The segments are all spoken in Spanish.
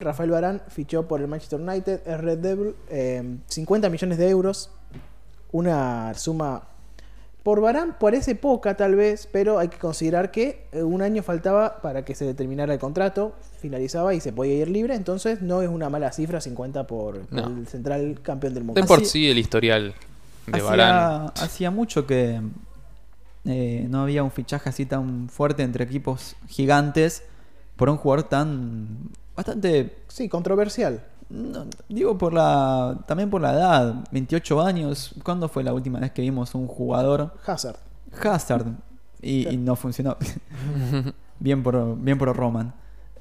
Rafael Barán fichó por el Manchester United, es Red Devil, eh, 50 millones de euros, una suma por Barán parece poca tal vez, pero hay que considerar que eh, un año faltaba para que se determinara el contrato, finalizaba y se podía ir libre, entonces no es una mala cifra 50 por, No. el central campeón del mundo. De por Así- sí el historial de hacía, Varane. hacía mucho que eh, no había un fichaje así tan fuerte entre equipos gigantes por un jugador tan bastante Sí, controversial. no, digo por la también por la edad 28 años ¿cuándo fue la última vez que vimos un jugador Hazard. Hazard y, Claro. y no funcionó bien por bien por Roman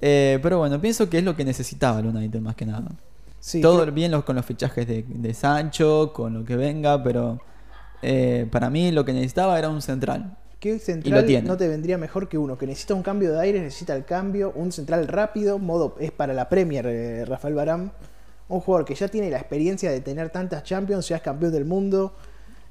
Eh, pero bueno pienso que es lo que necesitaba el United más que nada Sí, todo creo- bien los- con los fichajes de, de Sancho, con lo que venga, pero eh, para mí lo que necesitaba era un central. ¿Qué central tiene. no te vendría mejor que uno que necesita un cambio de aire, necesita el cambio, un central rápido, modo es para la Premier eh, Rafael Barán, un jugador que ya tiene la experiencia de tener tantas Champions, ya es campeón del mundo,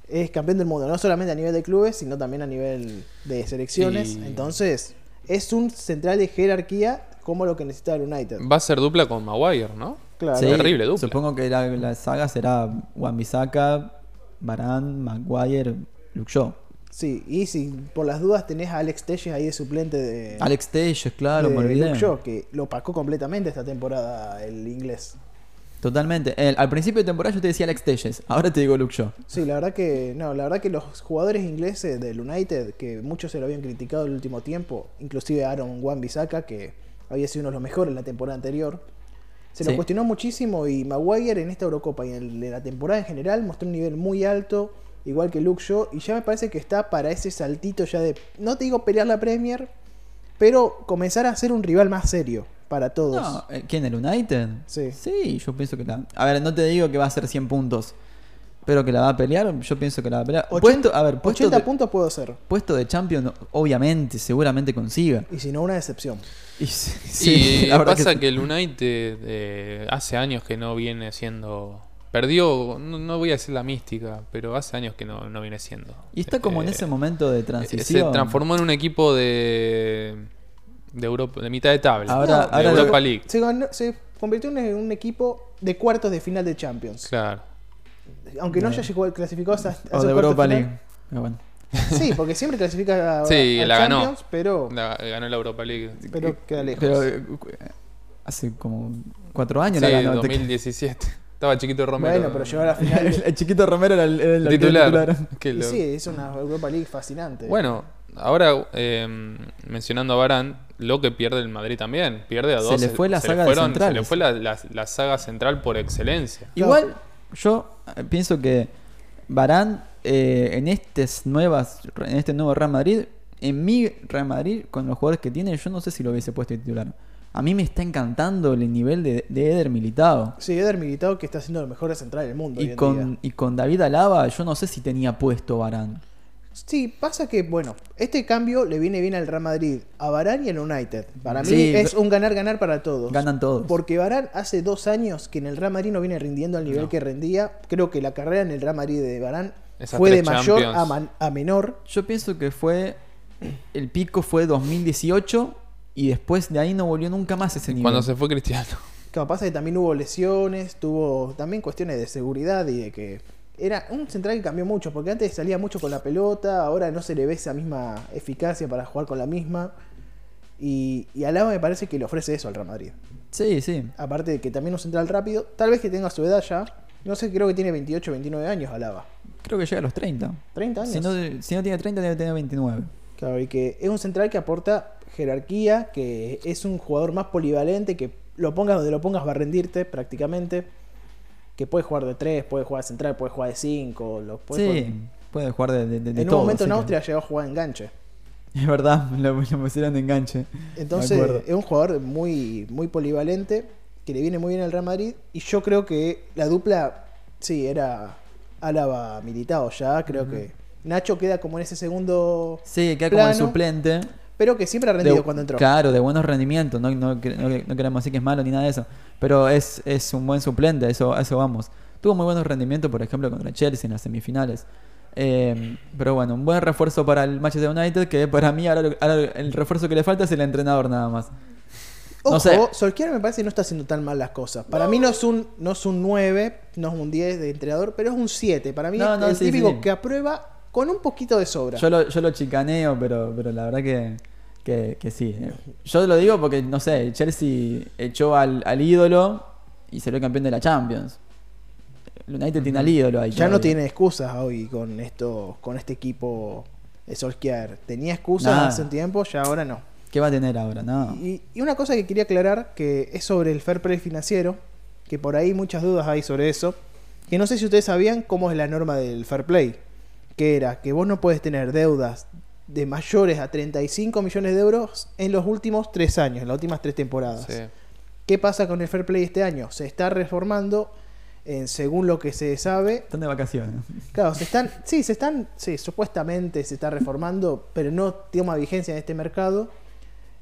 es campeón del mundo no solamente a nivel de clubes, sino también a nivel de selecciones, Y- entonces es un central de jerarquía como lo que necesita el United. Va a ser dupla con Maguire, ¿no? Claro. Sí, terrible dupla. Supongo que la, la saga será Wan-Bissaka, Varane, Maguire, Luke Shaw. Sí, y si por las dudas tenés a Alex Telles ahí de suplente de Alex Telles, claro, de me olvidé. Luke Shaw, que lo opacó completamente esta temporada el inglés. Totalmente. El- al principio de temporada yo te decía Alex Telles, ahora te digo Luke Shaw. Sí, la verdad que no, la verdad que los jugadores ingleses del United, que muchos se lo habían criticado el último tiempo, inclusive Aaron Wan-Bissaka, que había sido uno de los mejores en la temporada anterior, se lo Sí. cuestionó muchísimo y Maguire en esta Eurocopa y en, en la temporada en general mostró un nivel muy alto, igual que Luke Shaw, y ya me parece que está para ese saltito ya de, no te digo pelear la Premier, pero comenzar a ser un rival más serio para todos. No, eh, ¿Quién, el United? Sí. Sí, yo pienso que la... A ver, no te digo que va a ser 100 puntos, pero que la va a pelear, yo pienso que la va a pelear. 80, puesto, a ver, puesto 80 de, puntos puedo ser, puesto de Champions, obviamente, seguramente consiga. y si no una decepción. Y, sí, y la verdad pasa que que, el United eh, hace años que no viene siendo... Perdió, no, no voy a decir la mística, pero hace años que no, no viene siendo. Y está como en Eh, ese momento de eh, transición. Se transformó en un equipo de, de, Europa, de mitad de tabla. Ahora- de ahora lo- Europa League. Se, ganó- se convirtió en un equipo de cuartos de final de Champions. Claro. Aunque no haya llegado clasificado hasta, hasta O de Europa final. League. Pero bueno. Sí, porque siempre clasifica a, Sí, a la ganó. Champions, pero, La- ganó la Europa League. pero queda lejos. Pero eh, hace como cuatro años Sí, la ganó. 2017. Estaba chiquito Romero. bueno, pero llegó a la final. el, el chiquito Romero era el, titular. titular. Qué Y loco. sí, es una Europa League fascinante. Bueno, ahora eh, mencionando a Barán, lo que pierde el Madrid también. Pierde a Se dos. le fue la se saga fueron- Se le fue la, la- la saga central por excelencia. Igual, yo eh, pienso que Barán eh, en, estas nuevas, en este nuevo Real Madrid, en mi Real Madrid, con los jugadores que tiene, yo no sé si lo hubiese puesto titular. A mí me está encantando el nivel de, de Eder Militado. Sí, Eder Militao que está siendo el mejor central del mundo. hoy Y en con, día. y con David Alaba, yo no sé si tenía puesto Barán. Sí, pasa que, bueno, este cambio le viene bien al Real Madrid, a Varane y al United. Para mí Sí, es un ganar-ganar para todos. Ganan todos. Porque Varane hace dos años que en el Real Madrid no viene rindiendo al nivel No. que rendía. Creo que la carrera en el Real Madrid de Esas fue de mayor a, man- a menor. Yo pienso que fue. El pico fue 2018 y después de ahí no volvió nunca más ese nivel. Cuando se fue Cristiano. Lo que pasa es que también hubo lesiones, tuvo también cuestiones de seguridad y de que era un central que cambió mucho, porque antes salía mucho con la pelota, ahora no se le ve esa misma eficacia para jugar con la misma. Y, y Alaba me parece que le ofrece eso al Real Madrid. Sí, sí. Aparte de que también un central rápido, tal vez que tenga su edad ya. No sé, creo que tiene 28, 29 años Alaba. Creo que llega a los 30. 30 años. Si no, si no tiene 30, debe tener 29. Claro, y que es un central que aporta jerarquía, que es un jugador más polivalente, que lo pongas donde lo pongas va a rendirte prácticamente. Que puede jugar de 3, puede jugar de central, puede jugar de 5. Lo puede Sí, jugar- puede jugar de, de, de- En todo. un momento en que- Austria llegó a jugar de enganche. Es verdad, lo, lo pusieron de enganche. Entonces es un jugador muy, muy polivalente, que le viene muy bien al Real Madrid. Y yo creo que la dupla, sí, era Álava militado ya. Creo que Nacho queda como en ese segundo, Sí, queda como el suplente. Pero que siempre ha rendido De- cuando entró. Claro, de buenos rendimientos. No, no, no, no queremos decir que es malo ni nada de eso. Pero es, es un buen suplente, eso, eso vamos. Tuvo muy buenos rendimientos, por ejemplo, contra Chelsea en las semifinales. Eh, pero bueno, un buen refuerzo para el Manchester United, que para mí ahora, el refuerzo que le falta es el entrenador nada más. Ojo, No sé. Solskjaer me parece que no está haciendo tan mal las cosas. Para mí no es un no es un 9, no es un 10 de entrenador, pero es un 7. Para mí No, es el sí, típico sí. que aprueba con un poquito de sobra. Yo lo, yo lo chicaneo, pero, pero la verdad que, que, que sí. Yo lo digo porque, no sé, Chelsea echó al, al ídolo y salió campeón de la Champions. El United tiene al ídolo ahí. ya no tiene excusas hoy con esto con este equipo de Solskjaer. Tenía excusas Nada. hace un tiempo, ya ahora no. ¿Qué va a tener ahora? No. Y, y una cosa que quería aclarar, que es sobre el fair play financiero, que por ahí muchas dudas hay sobre eso, que no sé si ustedes sabían cómo es la norma del fair play, que era que vos no puedes tener deudas de mayores a 35 millones de euros en los últimos tres años, en las últimas tres temporadas. Sí. ¿Qué pasa con el fair play este año? Se está reformando, según lo que se sabe, Están de vacaciones. Claro, se están, sí, se están, sí, supuestamente se está reformando, pero no toma vigencia en este mercado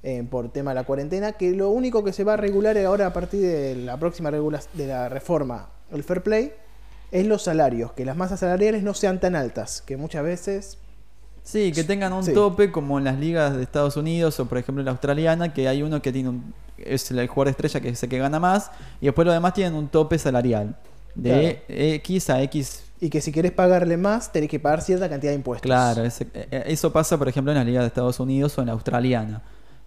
eh, por tema de la cuarentena, que lo único que se va a regular ahora a partir de la próxima regula de la reforma, el fair play, es los salarios, que las masas salariales no sean tan altas, que muchas veces, Sí, que tengan un Sí. tope como en las ligas de Estados Unidos o por ejemplo en la australiana, que hay uno que tiene un, es el jugador estrella que es el que gana más y después los demás tienen un tope salarial de X a X. y que si querés pagarle más, tenés que pagar cierta cantidad de impuestos. Claro, ese- eh, eso pasa por ejemplo en las ligas de Estados Unidos o en la australiana.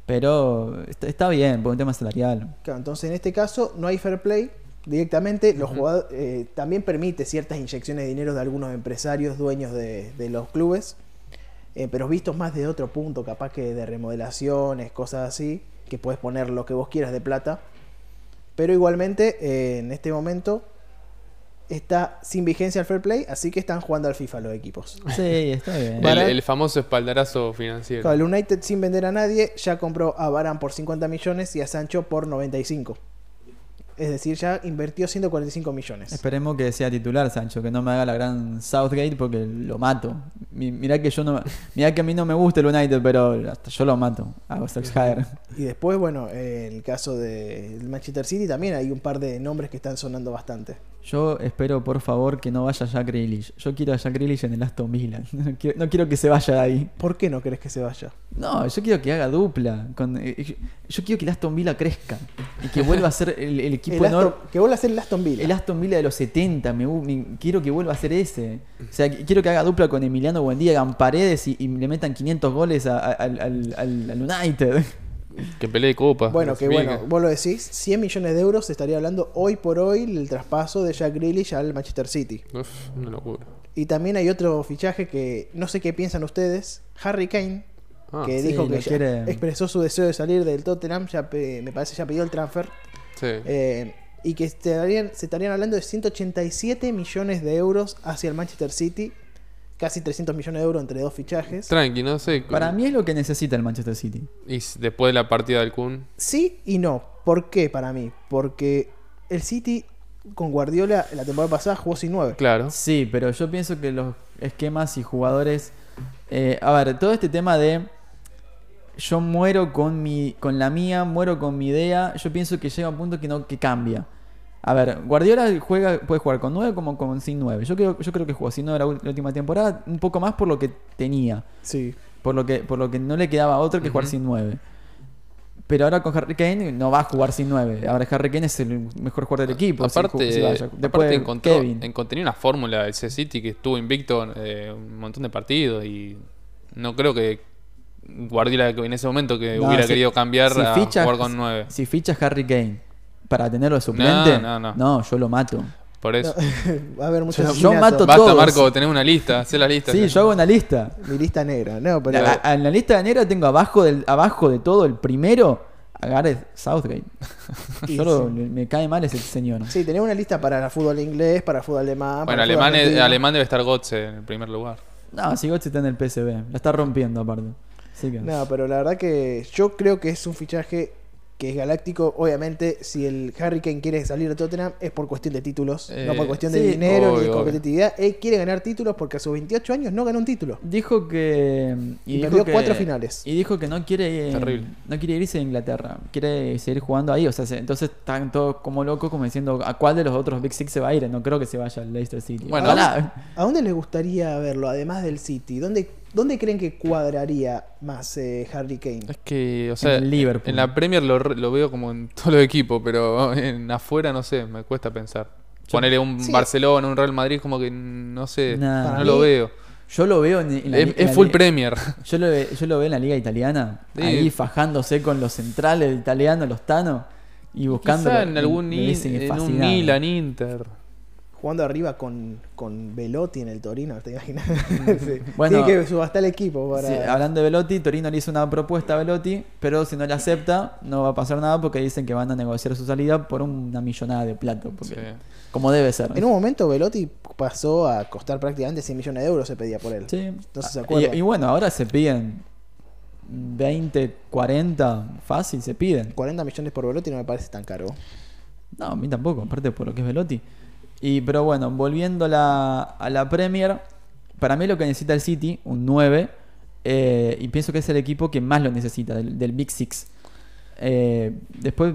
Pero está, está bien, por un tema salarial. Claro, entonces en este caso no hay fair play. Directamente los jugadores eh, también permite ciertas inyecciones de dinero de algunos empresarios dueños de, de los clubes, eh, pero vistos más de otro punto, capaz que de remodelaciones, cosas así, que puedes poner lo que vos quieras de plata. Pero igualmente eh, en este momento está sin vigencia el fair play, así que están jugando al FIFA los equipos. Sí, está bien. El, famoso espaldarazo financiero. Claro, el United sin vender a nadie ya compró a Varane por 50 millones y a Sancho por 95. Es decir, ya invirtió 145 millones. Esperemos que sea titular, Sancho, que no me haga la gran Southgate porque lo mato. Mi- Mirá que yo no, mirá que a mí no me gusta el United, pero hasta yo lo mato. A Solskjaer. Y después, bueno, en el caso del Manchester City también hay un par de nombres que están sonando bastante. Yo espero, por favor, que no vaya Jack Grealish. Yo quiero a Jack Grealish en el Aston Villa. No quiero, no quiero que se vaya de ahí. ¿Por qué no querés que se vaya? No, yo quiero que haga dupla. con- eh, yo, yo quiero que el Aston Villa crezca. Y que vuelva a ser el, el equipo El enorme. Aston- que vuelva a ser el Aston Villa. El Aston Villa de los 70, me, quiero que vuelva a ser ese. O sea, qu- quiero que haga dupla con Emiliano Buendía, hagan paredes y, y le metan 500 goles a- a- al, al- al- United. Que pelee copa. bueno, que bueno, vos lo decís, 100 millones de euros estaría hablando hoy por hoy el traspaso de Jack Grealish al Manchester City. Uf, una locura. Y también hay otro fichaje que no sé qué piensan ustedes, Harry Kane, Ah, que sí, dijo que ya quiere. expresó su deseo de salir del Tottenham, ya pe- me parece ya pidió el transfer, sí. eh, y que estarían, se estarían hablando de 187 millones de euros hacia el Manchester City, casi 300 millones de euros entre dos fichajes. Tranqui, no sé. Para mí es lo que necesita el Manchester City. Y después de la partida del Kun. Sí y no. ¿Por qué para mí? Porque el City con Guardiola la temporada pasada jugó sin 9. Claro. Sí, pero yo pienso que los esquemas y jugadores. eh, a ver, todo este tema de. Yo muero con mi. con la mía, muero con mi idea. Yo pienso que llega un punto que no, que cambia. A ver, Guardiola juega, puede jugar con 9 como con sin 9. Yo creo, yo creo que jugó sin 9 la, última temporada, un poco más por lo que tenía. Sí. Por lo que, por lo que no le quedaba otro que jugar sin 9. Pero ahora con Harry Kane no va a jugar sin 9. Ahora Harry Kane es el mejor jugador del equipo. aparte, si vaya. Después aparte encontró, Kevin. encontró una fórmula del C-City que estuvo invicto eh, un montón de partidos y no creo que Guardiola en ese momento que No, hubiera si- querido cambiar si a fichas- jugar con 9. Si fichas Harry Kane para tenerlo de suplente, No, no, no. yo lo mato. Por eso. Va a haber muchos Yo asesinatos. mato Basta, todos. Marco, tenés una lista, hacé la lista. Sí, yo hago una lista. Mi lista negra. No, pero. A- a- en la lista de negra tengo abajo, del, abajo de todo el primero a Gareth Southgate. Yo lo- sí. me cae mal ese señor. Sí, tenemos una lista para el fútbol inglés, para el fútbol alemán. Bueno, para alemán, es- alemán debe estar Gotze en el primer lugar. No, si Götze está en el PSV. La está rompiendo aparte. No, pero la verdad que yo creo que es un fichaje que es galáctico. Obviamente, si el Harry Kane quiere salir de Tottenham es por cuestión de títulos, Eh, no por cuestión sí, de dinero ni obvio, de obvio. competitividad. Él quiere ganar títulos porque a sus 28 años no ganó un título. Dijo que. Y dijo perdió que- cuatro finales. Y dijo que no quiere. Terrible. No quiere irse a Inglaterra. Quiere seguir jugando ahí. O sea, se- entonces están todos como locos, como diciendo a cuál de los otros Big Six se va a ir. No creo que se vaya al Leicester City. Bueno, Ojalá. ¿A dónde les gustaría verlo, además del City? ¿Dónde, ¿Dónde creen que cuadraría más eh, Harry Kane? Es que, o sea, el Liverpool. en la Premier lo, veo como en todos los equipos, pero en afuera no sé, me cuesta pensar. Ponerle un Sí. Barcelona, un Real Madrid, como que no sé, Nah. no lo veo. Yo lo veo en, en la, Es, en es la full Premier. Yo lo, yo lo veo en la liga italiana, Sí. ahí fajándose con los centrales italianos, los Tano, y buscando. Quizá en algún hubiese en un. Milan, Inter. Jugando arriba con, con Velotti en el Torino, ¿te imaginas? Sí. Bueno. Tiene que subastar el equipo para... Sí, hablando de Velotti, Torino le hizo una propuesta a Velotti, pero si no la acepta, no va a pasar nada porque dicen que van a negociar su salida por una millonada de plata, porque- Sí. como debe ser. En un momento Velotti pasó a costar prácticamente 100 millones de euros, se pedía por él. Sí. Entonces se Ah, y, y bueno, ahora se piden 20, 40, fácil se piden. 40 millones por Velotti no me parece tan caro. No, a mí tampoco, aparte por lo que es Velotti. Y, pero bueno, volviendo a la, a la Premier, para mí lo que necesita el City, un 9, eh, y pienso que es el equipo que más lo necesita, del, del Big Six. Eh, después,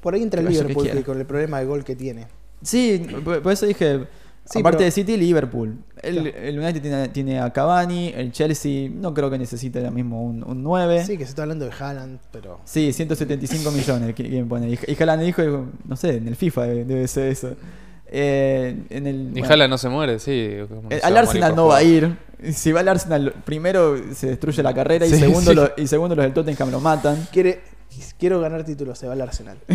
Por ahí entra el Liverpool que con el problema de gol que tiene. sí, por, por eso dije, Sí, aparte pero- de City, Liverpool. El, Claro. el United tiene, tiene a Cavani, el Chelsea no creo que necesite ahora mismo un, un 9. Sí, que se está hablando de Haaland, pero... Sí, 175 millones. ¿qui- ¿Quién pone? Y, y Haaland dijo, no sé, en el FIFA debe, debe ser eso. Eh, en el, Y bueno, no se muere, sí. eh, se al Arsenal no va a ir. Si va al Arsenal, primero se destruye la carrera y, segundo, sí. lo- y segundo los del Tottenham lo matan. Quiere, quiero ganar títulos, se va al Arsenal.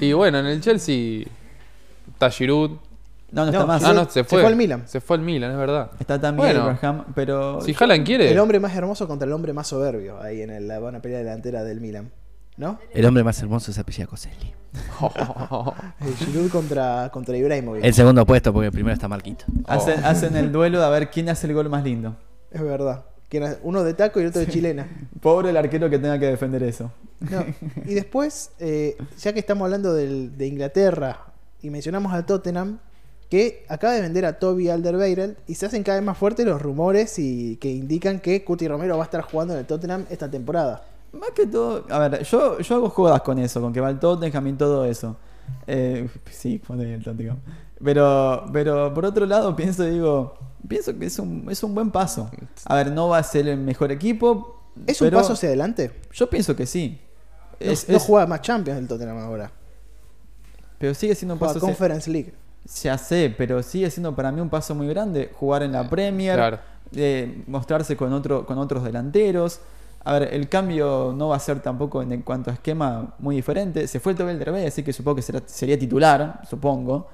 Y bueno, en el Chelsea está Giroud. No, no, No, está más. Ah, no, se se fue. fue al Milan. Se fue al Milan, es verdad. Está también Bueno. Abraham, pero... Si Haaland quiere. El hombre más hermoso contra el hombre más soberbio ahí en el- la buena pelea delantera del Milan. ¿No? El hombre más hermoso es apellido Coselli. El Giroud contra, contra Ibrahimovic. El segundo puesto, porque el primero está Marquito. Hacen, hacen el duelo de a ver quién hace el gol más lindo. Es verdad. Uno de taco y el otro de chilena. Pobre el arquero que tenga que defender eso. No, Y después, eh, ya que estamos hablando del- de Inglaterra y mencionamos al Tottenham, que acaba de vender a Toby Alderweireld y se hacen cada vez más fuertes los rumores y que indican que Cuti Romero va a estar jugando en el Tottenham esta temporada. Más que todo, a ver, yo, yo hago jodas con eso, con que va el Tottenham y todo eso. Eh, sí, pone el Tottenham. Pero, pero por otro lado pienso, digo, pienso que es un, es un buen paso. A ver, no va a ser el mejor equipo. ¿Es un paso hacia adelante? Yo pienso que sí. No, Es- no es- juega más Champions el Tottenham ahora. pero sigue siendo un Juega paso. hacia- Conference League. Ya sé, pero sigue siendo para mí un paso muy grande jugar en la Premier, Claro. eh, mostrarse con, otro, con otros delanteros. A ver, el cambio no va a ser tampoco en, cuanto a esquema muy diferente. Se fue el Tobel Derbez, así que supongo que será- sería titular, supongo.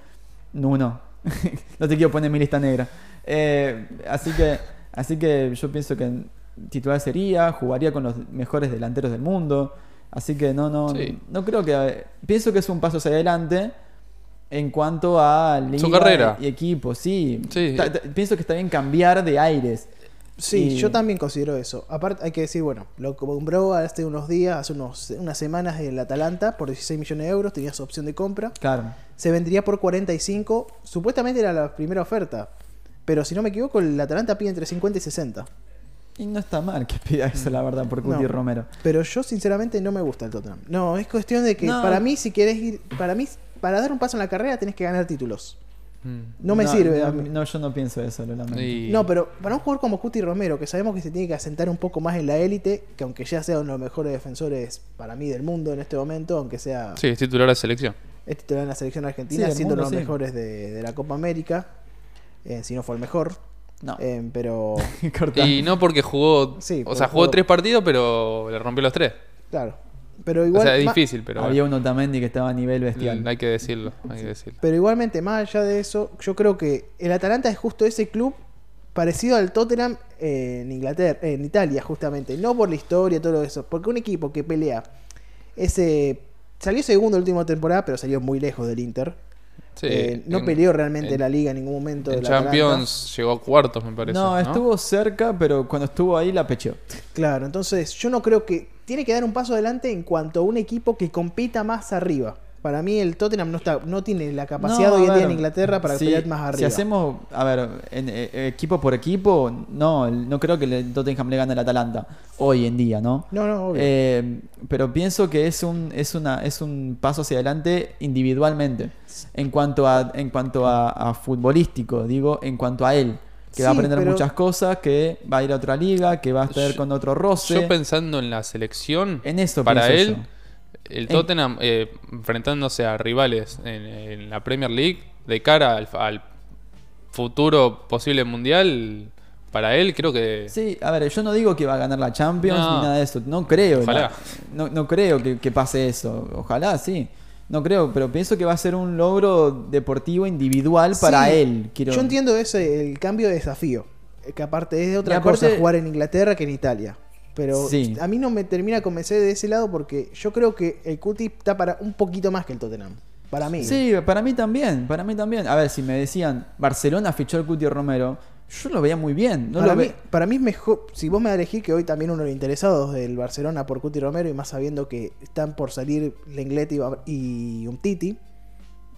No, no. no te quiero poner en mi lista negra. Eh, así, que, así que yo pienso que titular sería, jugaría con los mejores delanteros del mundo. Así que no, no, Sí. no creo que... Pienso que es un paso hacia adelante en cuanto a liga carrera. y equipo, sí. Sí. Pienso que está bien cambiar de aires. Sí, Y- yo también considero eso. Aparte, hay que decir, bueno, lo compró hace unos días, hace unos, unas semanas en el Atalanta por 16 millones de euros, tenía su opción de compra. Claro. Se vendría por 45, supuestamente era la primera oferta, pero si no me equivoco, el Atalanta pide entre 50 y 60. Y no está mal que pida eso, la verdad, por Cuti No. Romero. Pero yo sinceramente no me gusta el Tottenham. No, es cuestión de que No. para mí, si quieres ir, para mí, para dar un paso en la carrera tenés que ganar títulos. Mm. No me sirve. No, a mí. no, yo no pienso eso, lo lamento. Y- No, pero para un jugador como Cuti Romero, que sabemos que se tiene que asentar un poco más en la élite, que aunque ya sea uno de los mejores defensores para mí del mundo en este momento, aunque sea Sí, es titular de selección. es titular en la selección argentina, Sí, siendo uno de los sí. mejores de, de la Copa América, eh, si no fue el mejor. No. Eh, pero. Y no porque jugó. Sí, o porque sea, jugó jugó- tres partidos, pero le rompió los tres. claro. Pero igual, o sea, es difícil, pero. Había bueno, un Otamendi que estaba a nivel bestial. hay que decirlo. Hay que decirlo. pero igualmente, más allá de eso, yo creo que el Atalanta es justo ese club parecido al Tottenham eh, en Inglaterra, en Italia, justamente. No por la historia, todo eso. Porque un equipo que pelea ese. Salió segundo la última temporada, pero salió muy lejos del Inter. Sí, Eh, no en- peleó realmente en- la liga en ningún momento. En del Atalanta. Champions llegó a cuartos, me parece. no, No, estuvo cerca, pero cuando estuvo ahí la pecheó. Claro, entonces yo no creo que. Tiene que dar un paso adelante en cuanto a un equipo que compita más arriba. Para mí el Tottenham no está no tiene la capacidad No, hoy en día en Inglaterra para si- pelear más arriba. Si hacemos, a ver, en, eh, equipo por equipo, no, no creo que el Tottenham le gane al Atalanta hoy en día, ¿no? No, no, obvio. Eh, pero pienso que es un, es una, es un paso hacia adelante individualmente. En cuanto a, en cuanto a, a futbolístico, digo, en cuanto a él. Que va a aprender pero- muchas cosas, que va a ir a otra liga, que va a estar Yo- con otro roce. Yo pensando en la selección, en eso para él, yo. el Tottenham eh, enfrentándose a rivales en, en la Premier League de cara al, al futuro posible mundial, para él creo que Sí, a ver, yo no digo que va a ganar la Champions No. ni nada de eso. No creo. Ojalá. la- no, no creo que, que pase eso. Ojalá, sí. No creo, pero pienso que va a ser un logro deportivo individual para Sí, él. Quiero... Yo entiendo ese, el cambio de desafío. Que aparte es de otra aparte- cosa jugar en Inglaterra que en Italia. Pero Sí. a mí no me termina de convencer de ese lado porque yo creo que el Cuti está para un poquito más que el Tottenham. Para mí. Sí, para mí también, para mí también. A ver, si me decían, Barcelona fichó al Cuti Romero, yo lo veía muy bien. No para, lo mí, ve- para mí es mejor. Si vos me elegir que hoy también uno de los interesados del Barcelona por Cuti Romero y más sabiendo que están por salir Lenglet y, y Umtiti,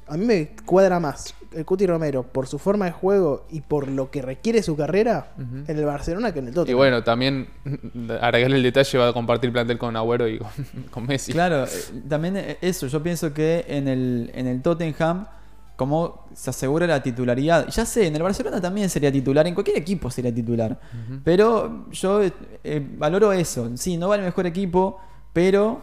a mí me cuadra más el Cuti Romero por su forma de juego y por lo que requiere su carrera en el Barcelona que en el Y Tottenham. bueno, también agregarle el detalle va a compartir plantel con Agüero y con, con Messi. Claro, eh, también eh, eso, yo pienso que en el, en el Tottenham, como se asegura la titularidad, ya sé, en el Barcelona también sería titular, en cualquier equipo sería titular, pero yo eh, eh, valoro eso, sí, no va el mejor equipo, pero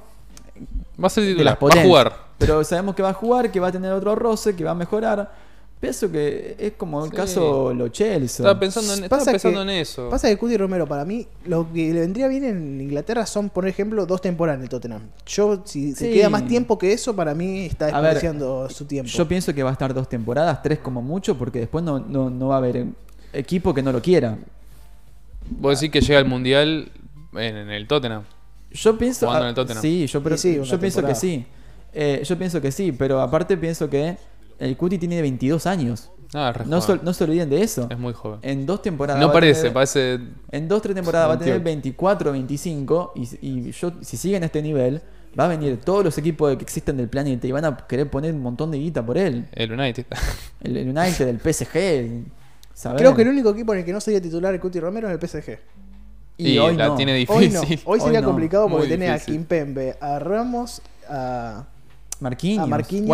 Va a ser titular, va a jugar. Pero sabemos que va a jugar, que va a tener otro roce, que va a mejorar. Pienso que es como el Sí. caso Lo Chelsea. Estaba pensando en, estaba pensando que- en eso. Pasa que Cuti Romero, para mí, lo que le vendría bien en Inglaterra son, por ejemplo, dos temporadas en el Tottenham. Yo, si se Sí. queda más tiempo que eso, para mí está desperdiciando su tiempo. Yo pienso que va a estar dos temporadas, tres como mucho, porque después no, no, no va a haber equipo que no lo quiera. Vos decís que llega al Mundial en, en el Tottenham. Yo pienso. Jugando ah, en el Tottenham. Sí, yo, pero- Y sí, una yo pienso que sí. Eh, yo pienso que sí, pero aparte pienso que el Cuti tiene 22 años. Ah, No se, no se olviden de eso. Es muy joven. En dos temporadas. No parece, tener- parece. En dos, tres temporadas va a tener 28. 24, 25. Y, y yo, si sigue en este nivel, va a venir todos los equipos que existen del planeta y van a querer poner un montón de guita por él. El United. El, el United, el PSG. ¿sabes? Creo que el único equipo en el que no sería titular el Cuti Romero es el PSG. Y, Y, hoy la no. tiene Hoy difícil. no. Hoy Hoy sería no. complicado porque tenés a. Kimpembe, a Ramos, a, Marquinhos. a Marquinhos